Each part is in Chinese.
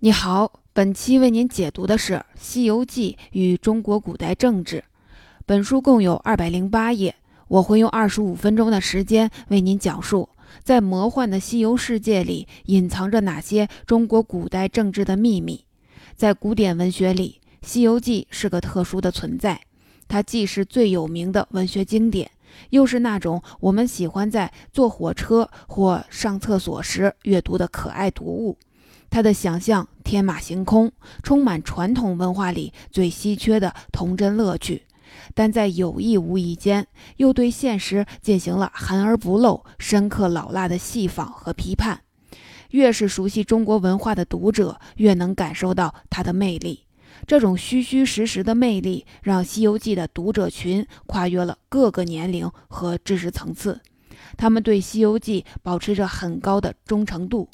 你好，本期为您解读的是《西游记与中国古代政治》。本书共有二百零八页，我会用二十五分钟的时间为您讲述，在魔幻的西游世界里隐藏着哪些中国古代政治的秘密。在古典文学里，《西游记》是个特殊的存在，它既是最有名的文学经典，又是那种我们喜欢在坐火车或上厕所时阅读的可爱读物。他的想象天马行空，充满传统文化里最稀缺的童真乐趣，但在有意无意间，又对现实进行了含而不露、深刻老辣的细仿和批判。越是熟悉中国文化的读者，越能感受到它的魅力。这种虚虚实实的魅力，让《西游记》的读者群跨越了各个年龄和知识层次，他们对《西游记》保持着很高的忠诚度。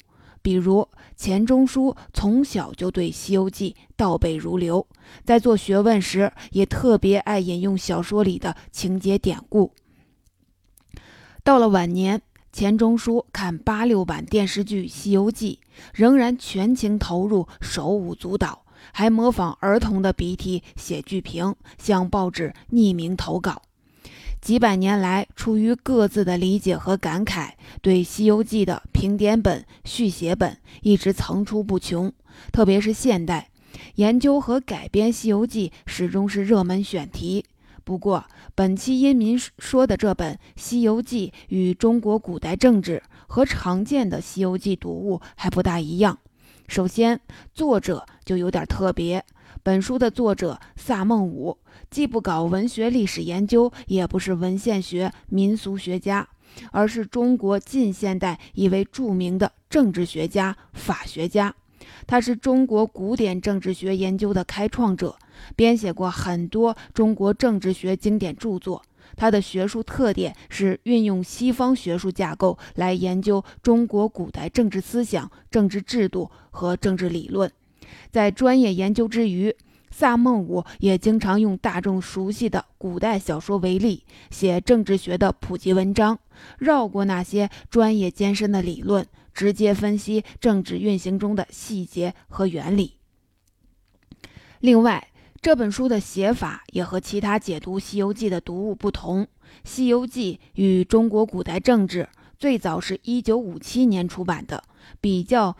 比如钱钟书从小就对《西游记》倒背如流，在做学问时也特别爱引用小说里的情节典故。到了晚年，钱钟书看八六版电视剧《西游记》，仍然全情投入，手舞足蹈，还模仿儿童的鼻涕写剧评，向报纸匿名投稿。几百年来，出于各自的理解和感慨，对《西游记》的评点本、续写本一直层出不穷。特别是现代，研究和改编《西游记》始终是热门选题。不过，本期因民说的这本《西游记与中国古代政治》和常见的《西游记》读物还不大一样。首先，作者就有点特别。本书的作者萨孟武。既不搞文学历史研究，也不是文献学、民俗学家，而是中国近现代一位著名的政治学家、法学家。他是中国古典政治学研究的开创者，编写过很多中国政治学经典著作。他的学术特点是运用西方学术架构来研究中国古代政治思想、政治制度和政治理论。在专业研究之余，萨孟武也经常用大众熟悉的古代小说为例，写政治学的普及文章，绕过那些专业艰深的理论，直接分析政治运行中的细节和原理。另外，这本书的写法也和其他解读《西游记》的读物不同，《西游记与中国古代政治》最早是一九五七年出版的，比较。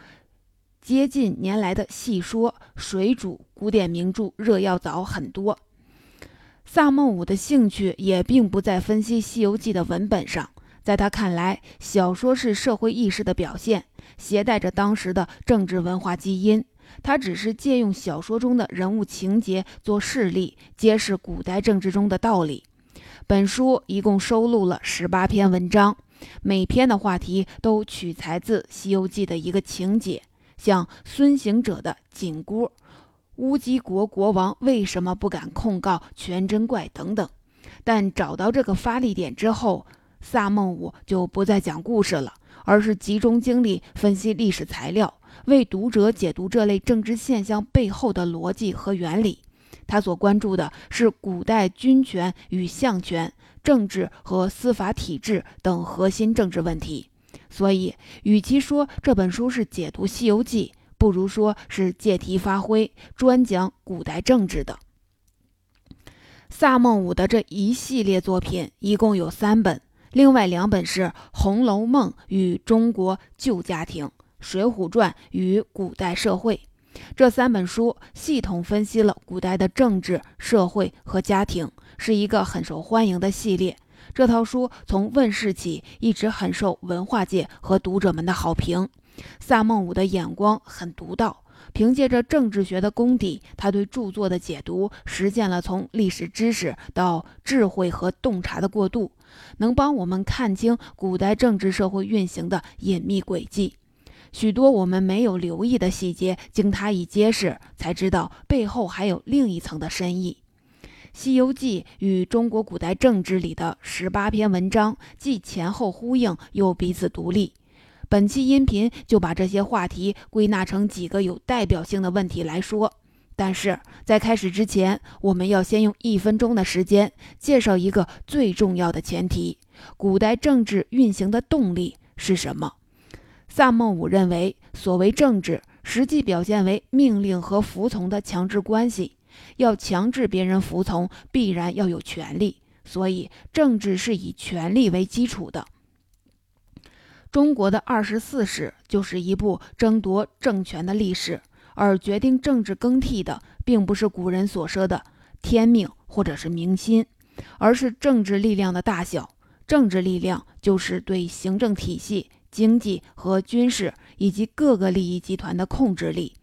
接近年来的细说水煮古典名著热要早很多。萨孟武的兴趣也并不在分析《西游记》的文本上，在他看来，小说是社会意识的表现，携带着当时的政治文化基因。他只是借用小说中的人物情节做事例，揭示古代政治中的道理。本书一共收录了十八篇文章，每篇的话题都取材自《西游记》的一个情节。像孙行者的紧箍、乌鸡国国王为什么不敢控告全真怪等等，但找到这个发力点之后，萨孟武就不再讲故事了，而是集中精力分析历史材料，为读者解读这类政治现象背后的逻辑和原理。他所关注的是古代军权与相权、政治和司法体制等核心政治问题。所以，与其说这本书是解读《西游记》，不如说是借题发挥，专讲古代政治的。萨孟武的这一系列作品一共有三本，另外两本是《红楼梦与中国旧家庭》《水浒传与古代社会》。这三本书系统分析了古代的政治、社会和家庭，是一个很受欢迎的系列。这套书从问世起一直很受文化界和读者们的好评。萨孟武的眼光很独到，凭借着政治学的功底，他对著作的解读实现了从历史知识到智慧和洞察的过渡，能帮我们看清古代政治社会运行的隐秘轨迹。许多我们没有留意的细节，经他一揭示，才知道背后还有另一层的深意。《西游记与中国古代政治》里的十八篇文章，既前后呼应，又彼此独立。本期音频就把这些话题归纳成几个有代表性的问题来说。但是在开始之前，我们要先用一分钟的时间介绍一个最重要的前提：古代政治运行的动力是什么？萨孟武认为，所谓政治，实际表现为命令和服从的强制关系。要强制别人服从，必然要有权利，所以政治是以权力为基础的。中国的二十四史就是一部争夺政权的历史，而决定政治更替的，并不是古人所说的天命或者是民心，而是政治力量的大小。政治力量就是对行政体系、经济和军事以及各个利益集团的控制力。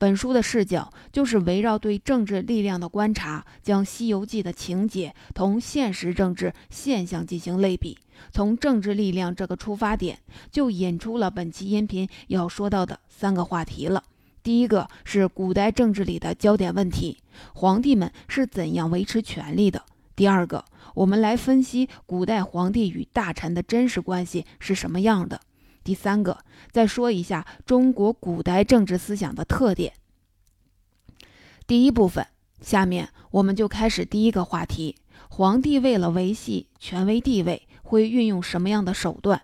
本书的视角就是围绕对政治力量的观察，将《西游记》的情节同现实政治现象进行类比。从政治力量这个出发点，就引出了本期音频要说到的三个话题了。第一个是古代政治里的焦点问题：皇帝们是怎样维持权力的？第二个，我们来分析古代皇帝与大臣的真实关系是什么样的。第三个，再说一下中国古代政治思想的特点。第一部分，下面我们就开始第一个话题：皇帝为了维系权威地位，会运用什么样的手段？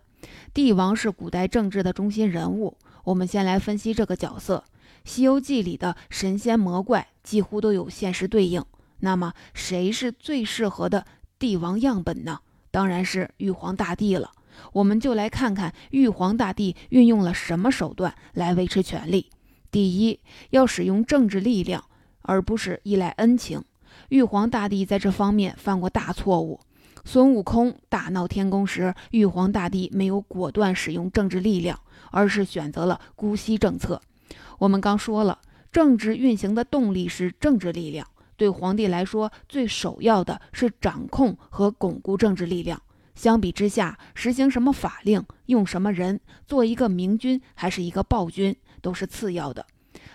帝王是古代政治的中心人物，我们先来分析这个角色。《西游记》里的神仙魔怪几乎都有现实对应，那么谁是最适合的帝王样本呢？当然是玉皇大帝了。我们就来看看玉皇大帝运用了什么手段来维持权力。第一，要使用政治力量，而不是依赖恩情。玉皇大帝在这方面犯过大错误。孙悟空大闹天宫时，玉皇大帝没有果断使用政治力量，而是选择了姑息政策。我们刚说了，政治运行的动力是政治力量，对皇帝来说，最首要的是掌控和巩固政治力量。相比之下，实行什么法令、用什么人、做一个明君还是一个暴君，都是次要的。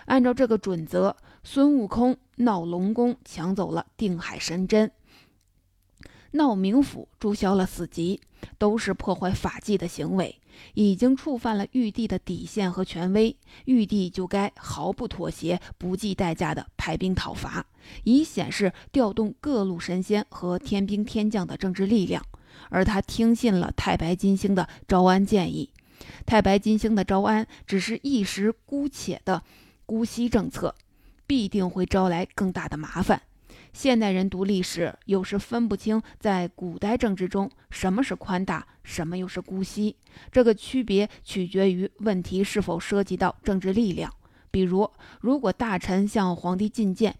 按照这个准则，孙悟空闹龙宫，抢走了定海神针；闹冥府，注销了死籍，都是破坏法纪的行为，已经触犯了玉帝的底线和权威。玉帝就该毫不妥协、不计代价地派兵讨伐，以显示调动各路神仙和天兵天将的政治力量。而他听信了太白金星的招安建议，太白金星的招安只是一时姑且的姑息政策，必定会招来更大的麻烦。现代人读历史，有时分不清在古代政治中什么是宽大，什么又是姑息。这个区别取决于问题是否涉及到政治力量。比如，如果大臣向皇帝进谏，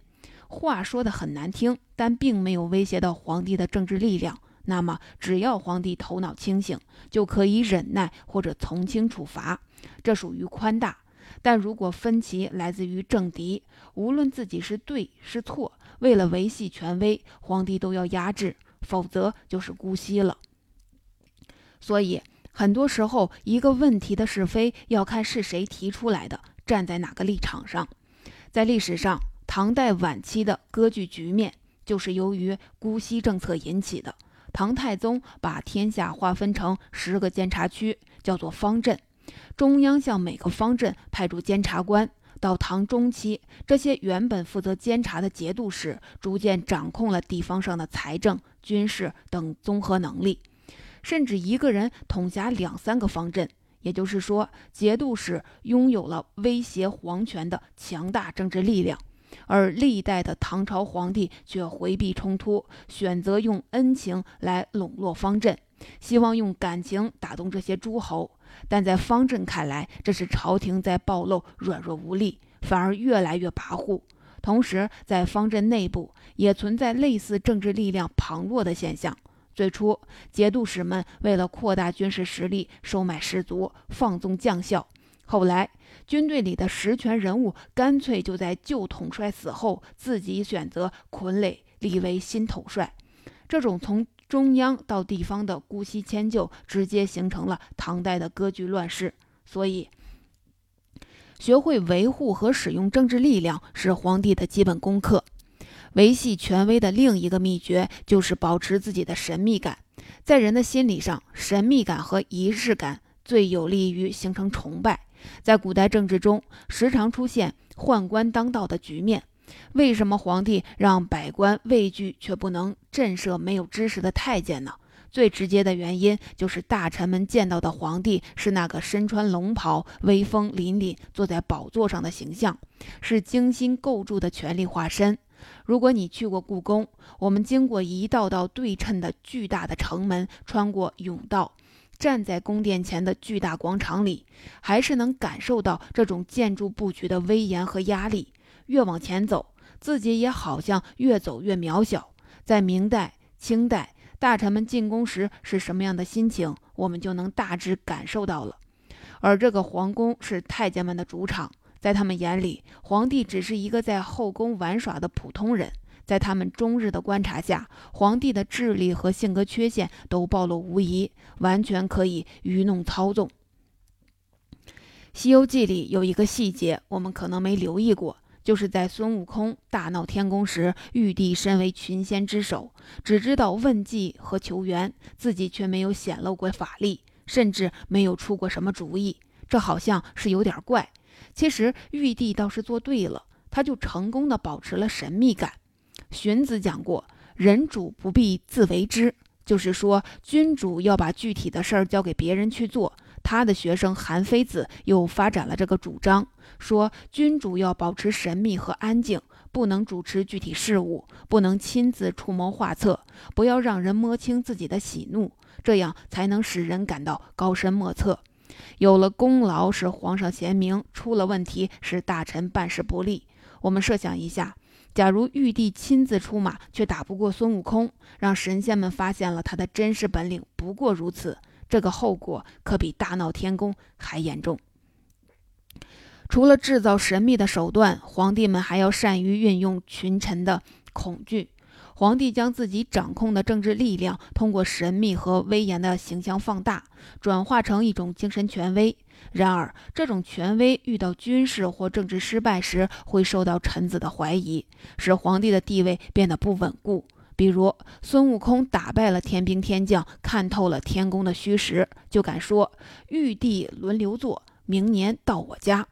话说的很难听，但并没有威胁到皇帝的政治力量。那么，只要皇帝头脑清醒，就可以忍耐或者从轻处罚，这属于宽大。但如果分歧来自于政敌，无论自己是对是错，为了维系权威，皇帝都要压制，否则就是姑息了。所以，很多时候，一个问题的是非要看是谁提出来的，站在哪个立场上。在历史上，唐代晚期的割据局面，就是由于姑息政策引起的。唐太宗把天下划分成十个监察区，叫做方阵，中央向每个方阵派驻监察官。到唐中期，这些原本负责监察的节度使，逐渐掌控了地方上的财政、军事等综合能力，甚至一个人统辖两三个方阵。也就是说，节度使拥有了威胁皇权的强大政治力量。而历代的唐朝皇帝却回避冲突，选择用恩情来笼络方阵，希望用感情打动这些诸侯。但在方阵看来，这是朝廷在暴露软弱无力，反而越来越跋扈。同时，在方阵内部也存在类似政治力量旁落的现象。最初，节度使们为了扩大军事实力，收买士卒，放纵将校。后来，军队里的实权人物干脆就在旧统帅死后，自己选择傀儡立为新统帅。这种从中央到地方的姑息迁就，直接形成了唐代的割据乱世。所以，学会维护和使用政治力量是皇帝的基本功课。维系权威的另一个秘诀就是保持自己的神秘感。在人的心理上，神秘感和仪式感最有利于形成崇拜。在古代政治中，时常出现宦官当道的局面。为什么皇帝让百官畏惧却不能震慑没有知识的太监呢？最直接的原因就是大臣们见到的皇帝是那个身穿龙袍、威风凛凛坐在宝座上的形象，是精心构筑的权力化身。如果你去过故宫，我们经过一道道对称的巨大的城门，穿过甬道，站在宫殿前的巨大广场里，还是能感受到这种建筑布局的威严和压力。越往前走，自己也好像越走越渺小。在明代、清代，大臣们进宫时是什么样的心情，我们就能大致感受到了。而这个皇宫是太监们的主场，在他们眼里，皇帝只是一个在后宫玩耍的普通人。在他们终日的观察下，皇帝的智力和性格缺陷都暴露无遗，完全可以愚弄操纵。《西游记》里有一个细节，我们可能没留意过。就是在孙悟空大闹天宫时，玉帝身为群仙之首，只知道问计和求援，自己却没有显露过法力，甚至没有出过什么主意。这好像是有点怪。其实玉帝倒是做对了，他就成功的保持了神秘感。荀子讲过：“人主不必自为之”，就是说君主要把具体的事儿交给别人去做。他的学生韩非子又发展了这个主张，说君主要保持神秘和安静，不能主持具体事务，不能亲自出谋划策，不要让人摸清自己的喜怒，这样才能使人感到高深莫测。有了功劳是皇上贤明，出了问题是大臣办事不力。我们设想一下，假如玉帝亲自出马却打不过孙悟空，让神仙们发现了他的真实本领，不过如此。这个后果可比大闹天宫还严重。除了制造神秘的手段，皇帝们还要善于运用群臣的恐惧。皇帝将自己掌控的政治力量，通过神秘和威严的形象放大，转化成一种精神权威。然而，这种权威遇到军事或政治失败时，会受到臣子的怀疑，使皇帝的地位变得不稳固。比如孙悟空打败了天兵天将，看透了天宫的虚实，就敢说玉帝轮流坐，明年到我家。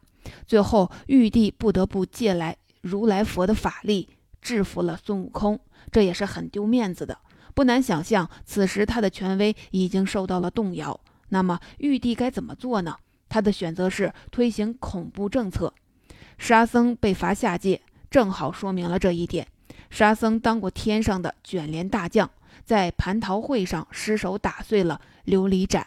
最后玉帝不得不借来如来佛的法力制服了孙悟空，这也是很丢面子的。不难想象，此时他的权威已经受到了动摇。那么玉帝该怎么做呢？他的选择是推行恐怖政策。沙僧被罚下界，正好说明了这一点。沙僧当过天上的卷帘大将，在蟠桃会上失手打碎了琉璃盏，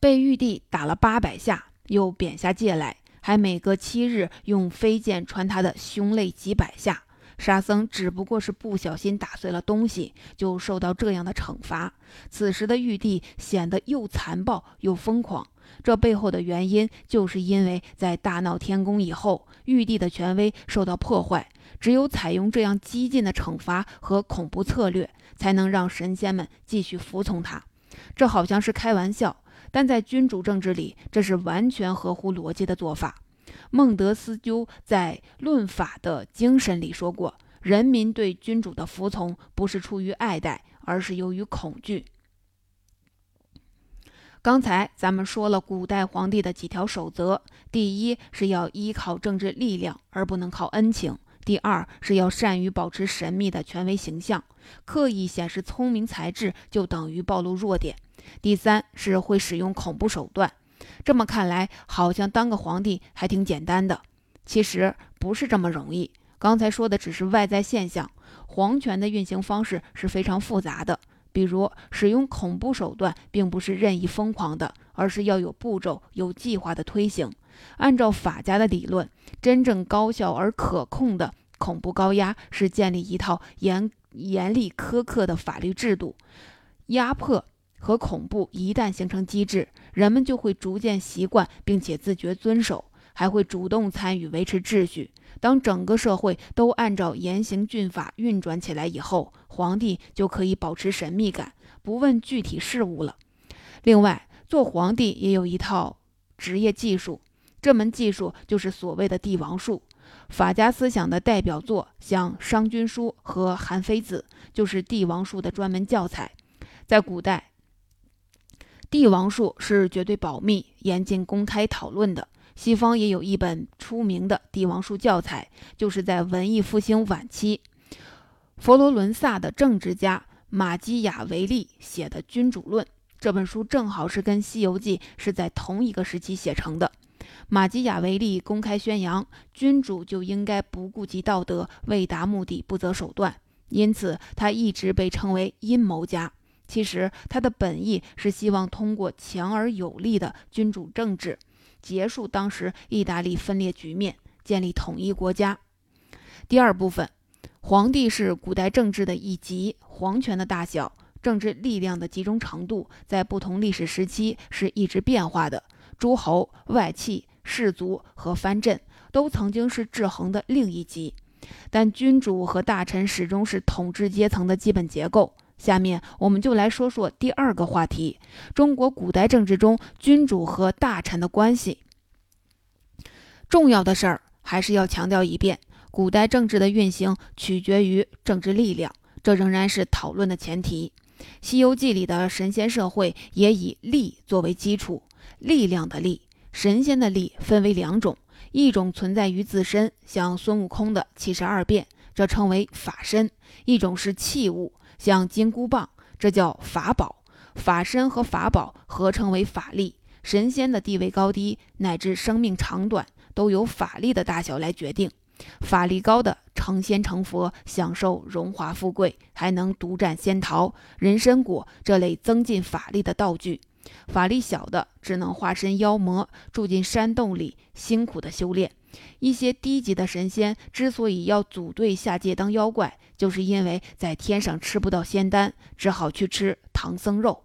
被玉帝打了八百下，又贬下界来，还每隔七日用飞剑穿他的胸肋几百下。沙僧只不过是不小心打碎了东西，就受到这样的惩罚。此时的玉帝显得又残暴又疯狂，这背后的原因，就是因为在大闹天宫以后，玉帝的权威受到破坏。只有采用这样激进的惩罚和恐怖策略，才能让神仙们继续服从他。这好像是开玩笑，但在君主政治里，这是完全合乎逻辑的做法。孟德斯鸠在《论法的精神》里说过：“人民对君主的服从，不是出于爱戴，而是由于恐惧。”刚才咱们说了古代皇帝的几条守则：第一是要依靠政治力量，而不能靠恩情。第二是要善于保持神秘的权威形象，刻意显示聪明才智就等于暴露弱点。第三是会使用恐怖手段。这么看来，好像当个皇帝还挺简单的。其实不是这么容易。刚才说的只是外在现象，皇权的运行方式是非常复杂的。比如使用恐怖手段，并不是任意疯狂的，而是要有步骤、有计划的推行。按照法家的理论，真正高效而可控的恐怖高压是建立一套严严厉苛刻的法律制度。压迫和恐怖一旦形成机制，人们就会逐渐习惯，并且自觉遵守，还会主动参与维持秩序。当整个社会都按照严刑峻法运转起来以后，皇帝就可以保持神秘感，不问具体事务了。另外，做皇帝也有一套职业技术。这门技术就是所谓的帝王术，法家思想的代表作，像《商君书》和《韩非子》，就是帝王术的专门教材。在古代，帝王术是绝对保密、严禁公开讨论的。西方也有一本出名的帝王术教材，就是在文艺复兴晚期，佛罗伦萨的政治家马基雅维利写的《君主论》。这本书正好是跟《西游记》是在同一个时期写成的。马基雅维利公开宣扬，君主就应该不顾及道德，为达目的不择手段，因此他一直被称为阴谋家。其实他的本意是希望通过强而有力的君主政治，结束当时意大利分裂局面，建立统一国家。第二部分，皇帝是古代政治的一级，皇权的大小。政治力量的集中程度在不同历史时期是一直变化的。诸侯、外戚、士族和藩镇都曾经是制衡的另一级，但君主和大臣始终是统治阶层的基本结构。下面我们就来说说第二个话题：中国古代政治中君主和大臣的关系。重要的事儿还是要强调一遍：古代政治的运行取决于政治力量，这仍然是讨论的前提。《西游记》里的神仙社会也以力作为基础，力量的力，神仙的力分为两种，一种存在于自身，像孙悟空的七十二变，这称为法身；一种是器物，像金箍棒，这叫法宝。法身和法宝合称为法力。神仙的地位高低，乃至生命长短，都由法力的大小来决定。法力高的成仙成佛，享受荣华富贵，还能独占仙桃、人参果这类增进法力的道具；法力小的只能化身妖魔，住进山洞里辛苦的修炼。一些低级的神仙之所以要组队下界当妖怪，就是因为在天上吃不到仙丹，只好去吃唐僧肉。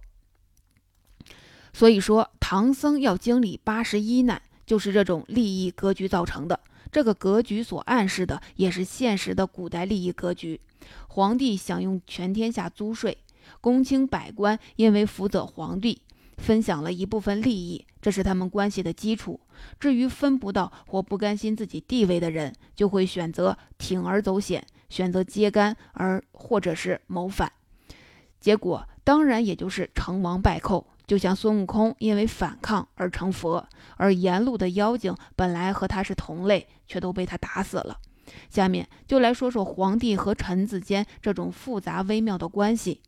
所以说，唐僧要经历八十一难，就是这种利益格局造成的。这个格局所暗示的也是现实的古代利益格局。皇帝享用全天下租税，公卿百官因为辅佐皇帝，分享了一部分利益，这是他们关系的基础。至于分不到或不甘心自己地位的人，就会选择铤而走险，选择揭竿而或者是谋反，结果当然也就是成王败寇。就像孙悟空因为反抗而成佛，而沿路的妖精本来和他是同类，却都被他打死了。下面就来说说皇帝和臣子间这种复杂微妙的关系。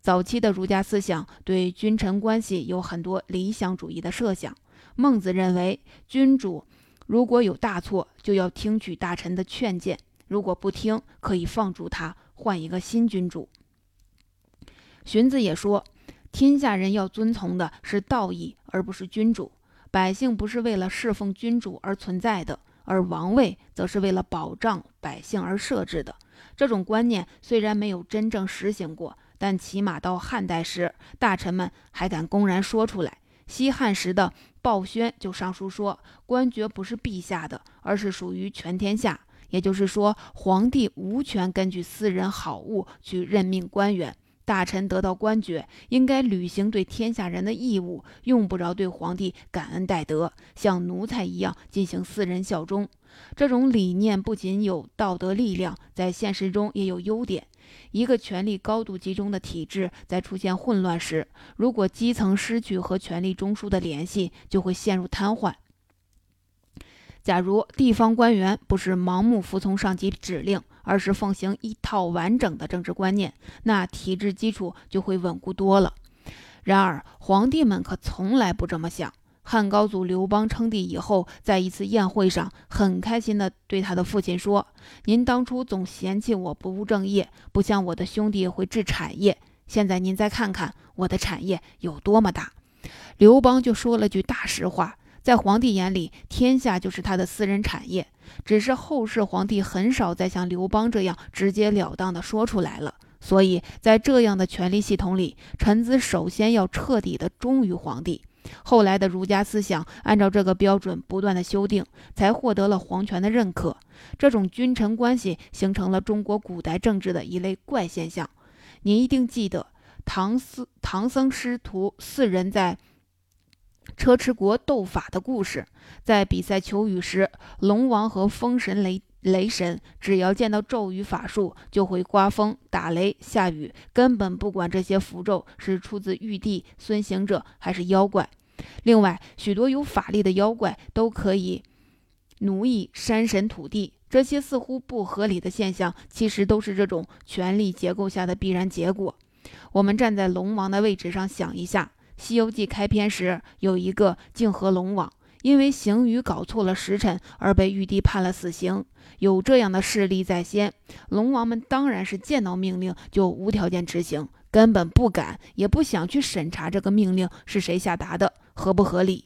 早期的儒家思想对君臣关系有很多理想主义的设想。孟子认为，君主如果有大错，就要听取大臣的劝谏；如果不听，可以放逐他，换一个新君主。荀子也说。天下人要遵从的是道义，而不是君主。百姓不是为了侍奉君主而存在的，而王位则是为了保障百姓而设置的。这种观念虽然没有真正实行过，但起码到汉代时，大臣们还敢公然说出来。西汉时的鲍宣就上书说：“官爵不是陛下的，而是属于全天下。”也就是说，皇帝无权根据私人好恶去任命官员。大臣得到官爵，应该履行对天下人的义务，用不着对皇帝感恩戴德，像奴才一样进行私人效忠。这种理念不仅有道德力量，在现实中也有优点。一个权力高度集中的体制在出现混乱时，如果基层失去和权力中枢的联系，就会陷入瘫痪。假如地方官员不是盲目服从上级指令，而是奉行一套完整的政治观念，那体制基础就会稳固多了。然而，皇帝们可从来不这么想。汉高祖刘邦称帝以后，在一次宴会上，很开心地对他的父亲说：“您当初总嫌弃我不务正业，不像我的兄弟会治产业。现在您再看看我的产业有多么大。”刘邦就说了句大实话。在皇帝眼里，天下就是他的私人产业。只是后世皇帝很少再像刘邦这样直截了当地说出来了。所以在这样的权力系统里，臣子首先要彻底地忠于皇帝。后来的儒家思想按照这个标准不断的修订，才获得了皇权的认可。这种君臣关系形成了中国古代政治的一类怪现象。您一定记得唐僧唐僧师徒四人在。车迟国斗法的故事，在比赛求雨时，龙王和风神雷雷神只要见到咒语法术，就会刮风、打雷、下雨，根本不管这些符咒是出自玉帝、孙行者还是妖怪。另外，许多有法力的妖怪都可以奴役山神土地，这些似乎不合理的现象，其实都是这种权力结构下的必然结果。我们站在龙王的位置上想一下，《西游记》开篇时有一个泾河龙王，因为行雨搞错了时辰而被玉帝判了死刑。有这样的事例在先，龙王们当然是见到命令就无条件执行，根本不敢也不想去审查这个命令是谁下达的，合不合理。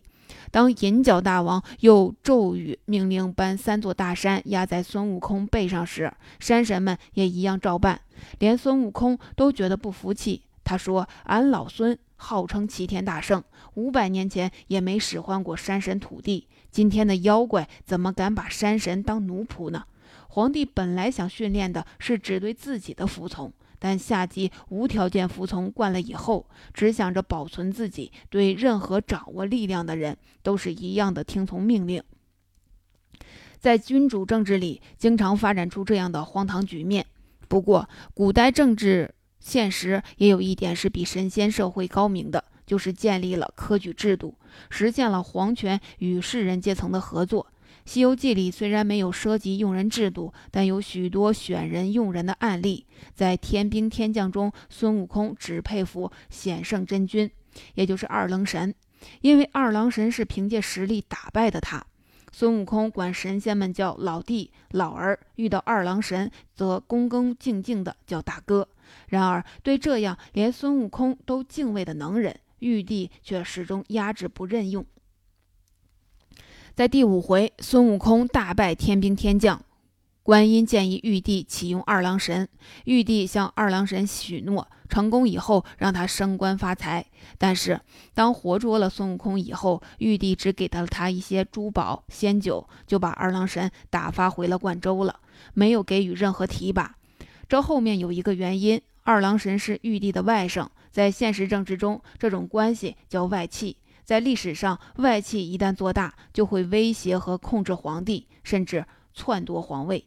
当银角大王又咒语命令搬三座大山压在孙悟空背上时，山神们也一样照办。连孙悟空都觉得不服气。他说：“俺老孙号称齐天大圣，五百年前也没使唤过山神土地，今天的妖怪怎么敢把山神当奴仆呢？”皇帝本来想训练的是只对自己的服从。但夏姬无条件服从惯了以后，只想着保存自己，对任何掌握力量的人都是一样的听从命令。在君主政治里，经常发展出这样的荒唐局面。不过，古代政治现实也有一点是比神仙社会高明的，就是建立了科举制度，实现了皇权与士人阶层的合作。《西游记》里虽然没有涉及用人制度，但有许多选人用人的案例。在天兵天将中，孙悟空只佩服显圣真君，也就是二郎神，因为二郎神是凭借实力打败的他。孙悟空管神仙们叫老弟、老儿，遇到二郎神则恭恭敬敬的叫大哥。然而，对这样连孙悟空都敬畏的能人，玉帝却始终压制不任用。在第五回，孙悟空大败天兵天将，观音建议玉帝启用二郎神，玉帝向二郎神许诺，成功以后让他升官发财。但是当活捉了孙悟空以后，玉帝只给了他一些珠宝仙酒，就把二郎神打发回了灌州了，没有给予任何提拔。这后面有一个原因，二郎神是玉帝的外甥，在现实政治中，这种关系叫外戚。在历史上，外戚一旦做大，就会威胁和控制皇帝，甚至篡夺皇位。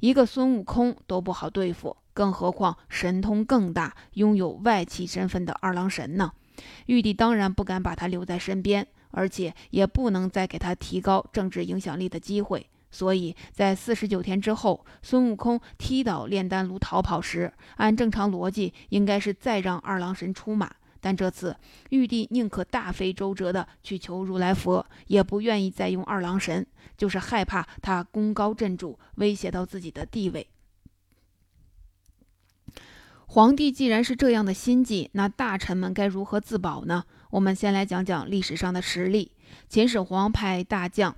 一个孙悟空都不好对付，更何况神通更大、拥有外戚身份的二郎神呢？玉帝当然不敢把他留在身边，而且也不能再给他提高政治影响力的机会。所以在四十九天之后，孙悟空踢倒炼丹炉逃跑时，按正常逻辑，应该是再让二郎神出马。但这次玉帝宁可大费周折的去求如来佛，也不愿意再用二郎神，就是害怕他功高震主，威胁到自己的地位。皇帝既然是这样的心计，那大臣们该如何自保呢？我们先来讲讲历史上的实例。秦始皇派大将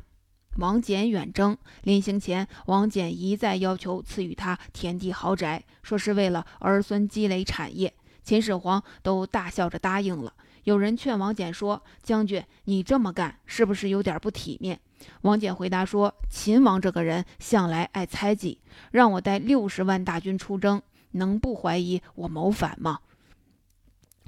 王翦远征，临行前，王翦一再要求赐予他田地豪宅，说是为了儿孙积累产业。秦始皇都大笑着答应了。有人劝王翦说：“将军，你这么干是不是有点不体面？”王翦回答说：“秦王这个人向来爱猜忌，让我带六十万大军出征，能不怀疑我谋反吗？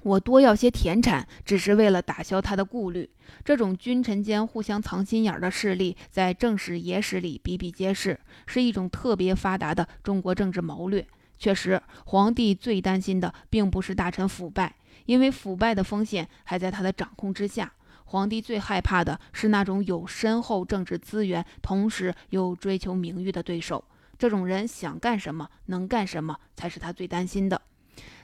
我多要些田产，只是为了打消他的顾虑。这种君臣间互相藏心眼的势力，在正史野史里比比皆是，是一种特别发达的中国政治谋略。”确实，皇帝最担心的并不是大臣腐败，因为腐败的风险还在他的掌控之下。皇帝最害怕的是那种有深厚政治资源，同时又追求名誉的对手。这种人想干什么，能干什么，才是他最担心的。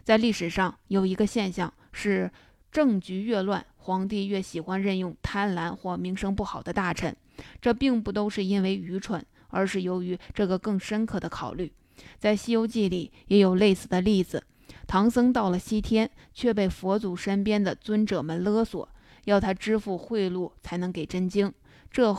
在历史上有一个现象是，政局越乱，皇帝越喜欢任用贪婪或名声不好的大臣。这并不都是因为愚蠢，而是由于这个更深刻的考虑。在《西游记》里也有类似的例子。唐僧到了西天，却被佛祖身边的尊者们勒索，要他支付贿赂才能给真经。这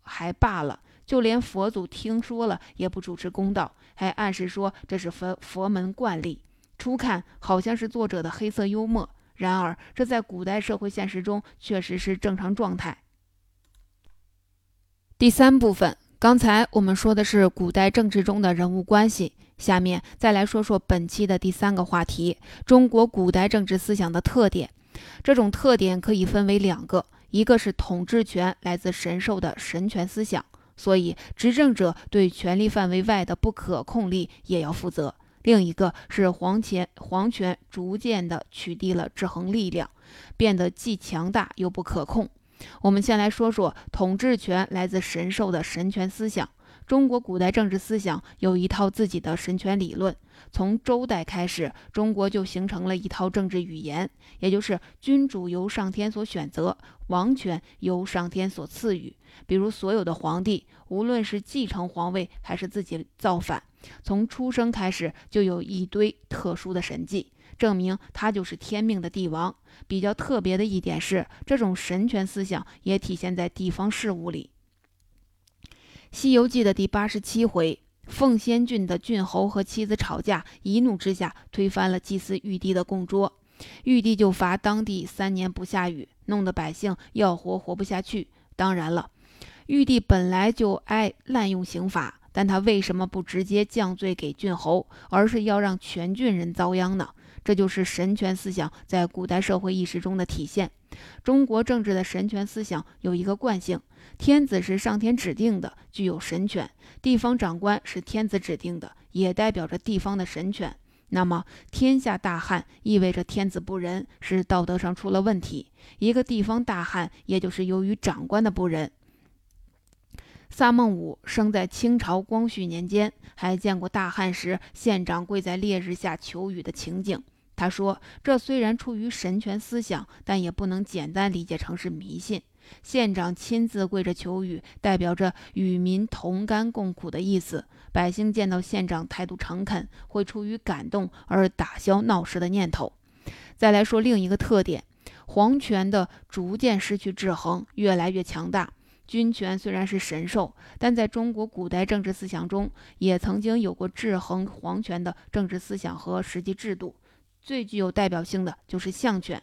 还罢了，就连佛祖听说了也不主持公道，还暗示说这是佛佛门惯例。初看好像是作者的黑色幽默，然而这在古代社会现实中确实是正常状态。第三部分。刚才我们说的是古代政治中的人物关系，下面再来说说本期的第三个话题：中国古代政治思想的特点。这种特点可以分为两个，一个是统治权来自神授的神权思想，所以执政者对权力范围外的不可控力也要负责；另一个是皇权皇权逐渐的取缔了制衡力量，变得既强大又不可控。我们先来说说统治权来自神授的神权思想。中国古代政治思想有一套自己的神权理论。从周代开始，中国就形成了一套政治语言，也就是君主由上天所选择，王权由上天所赐予。比如，所有的皇帝，无论是继承皇位还是自己造反，从出生开始就有一堆特殊的神迹，证明他就是天命的帝王。比较特别的一点是，这种神权思想也体现在地方事务里。《西游记》的第八十七回。奉仙郡的郡侯和妻子吵架，一怒之下推翻了祭祀玉帝的供桌，玉帝就罚当地三年不下雨，弄得百姓要活活不下去。当然了，玉帝本来就爱滥用刑法，但他为什么不直接降罪给郡侯，而是要让全郡人遭殃呢？这就是神权思想在古代社会意识中的体现。中国政治的神权思想有一个惯性。天子是上天指定的，具有神权；地方长官是天子指定的，也代表着地方的神权。那么，天下大旱意味着天子不仁，是道德上出了问题。一个地方大旱，也就是由于长官的不仁。萨孟武生在清朝光绪年间，还见过大旱时县长跪在烈日下求雨的情景。他说：“这虽然出于神权思想，但也不能简单理解成是迷信。”县长亲自跪着求雨，代表着与民同甘共苦的意思。百姓见到县长态度诚恳，会出于感动而打消闹事的念头。再来说另一个特点，皇权的逐渐失去制衡，越来越强大。军权虽然是神授，但在中国古代政治思想中，也曾经有过制衡皇权的政治思想和实际制度。最具有代表性的就是相权。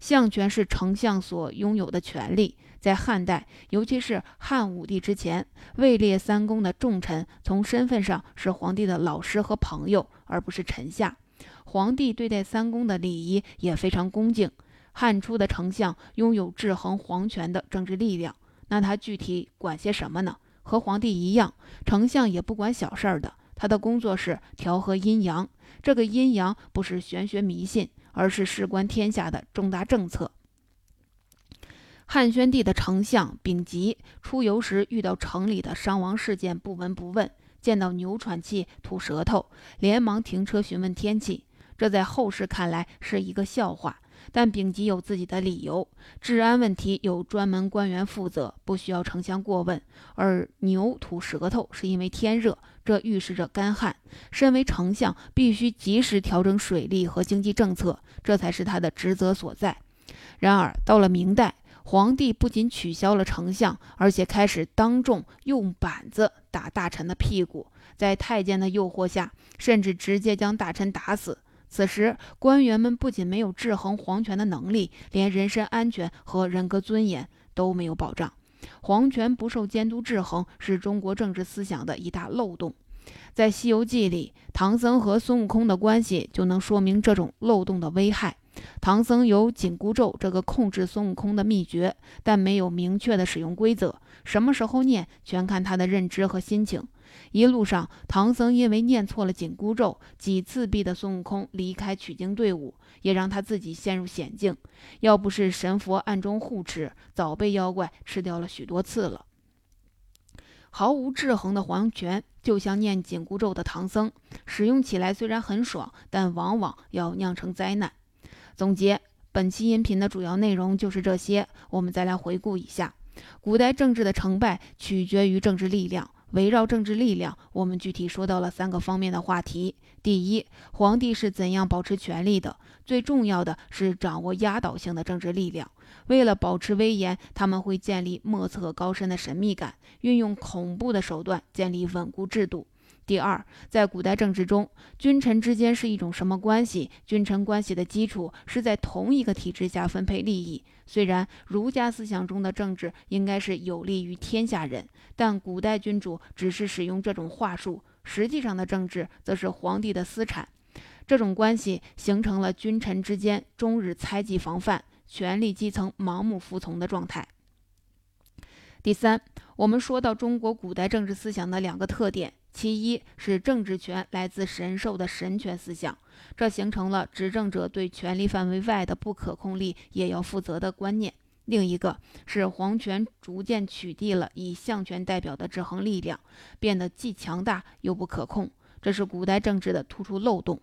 相权是丞相所拥有的权利。在汉代，尤其是汉武帝之前，位列三公的重臣，从身份上是皇帝的老师和朋友，而不是臣下。皇帝对待三公的礼仪也非常恭敬。汉初的丞相拥有制衡皇权的政治力量，那他具体管些什么呢？和皇帝一样，丞相也不管小事儿的，他的工作是调和阴阳。这个阴阳不是玄学迷信。而是事关天下的重大政策。汉宣帝的丞相丙吉出游时遇到城里的伤亡事件，不闻不问；见到牛喘气、吐舌头，连忙停车询问天气。这在后世看来是一个笑话，但丙吉有自己的理由：治安问题有专门官员负责，不需要丞相过问；而牛吐舌头是因为天热。这预示着干旱。身为丞相，必须及时调整水利和经济政策，这才是他的职责所在。然而，到了明代，皇帝不仅取消了丞相，而且开始当众用板子打大臣的屁股，在太监的诱惑下，甚至直接将大臣打死。此时，官员们不仅没有制衡皇权的能力，连人身安全和人格尊严都没有保障。皇权不受监督制衡，是中国政治思想的一大漏洞。在《西游记》里，唐僧和孙悟空的关系就能说明这种漏洞的危害。唐僧有紧箍咒这个控制孙悟空的秘诀，但没有明确的使用规则，什么时候念全看他的认知和心情。一路上，唐僧因为念错了紧箍咒，几次逼得孙悟空离开取经队伍，也让他自己陷入险境。要不是神佛暗中护持，早被妖怪吃掉了许多次了。毫无制衡的皇权，就像念紧箍咒的唐僧，使用起来虽然很爽，但往往要酿成灾难。总结本期音频的主要内容就是这些，我们再来回顾一下：古代政治的成败取决于政治力量。围绕政治力量，我们具体说到了三个方面的话题。第一，皇帝是怎样保持权力的？最重要的是掌握压倒性的政治力量。为了保持威严，他们会建立莫测高深的神秘感，运用恐怖的手段建立稳固制度。第二，在古代政治中，君臣之间是一种什么关系？君臣关系的基础是在同一个体制下分配利益。虽然儒家思想中的政治应该是有利于天下人，但古代君主只是使用这种话术，实际上的政治则是皇帝的私产。这种关系形成了君臣之间终日猜忌防范、权力基层盲目服从的状态。第三，我们说到中国古代政治思想的两个特点。其一是政治权来自神授的神权思想，这形成了执政者对权力范围外的不可控力也要负责的观念。另一个是皇权逐渐取缔了以相权代表的制衡力量，变得既强大又不可控，这是古代政治的突出漏洞。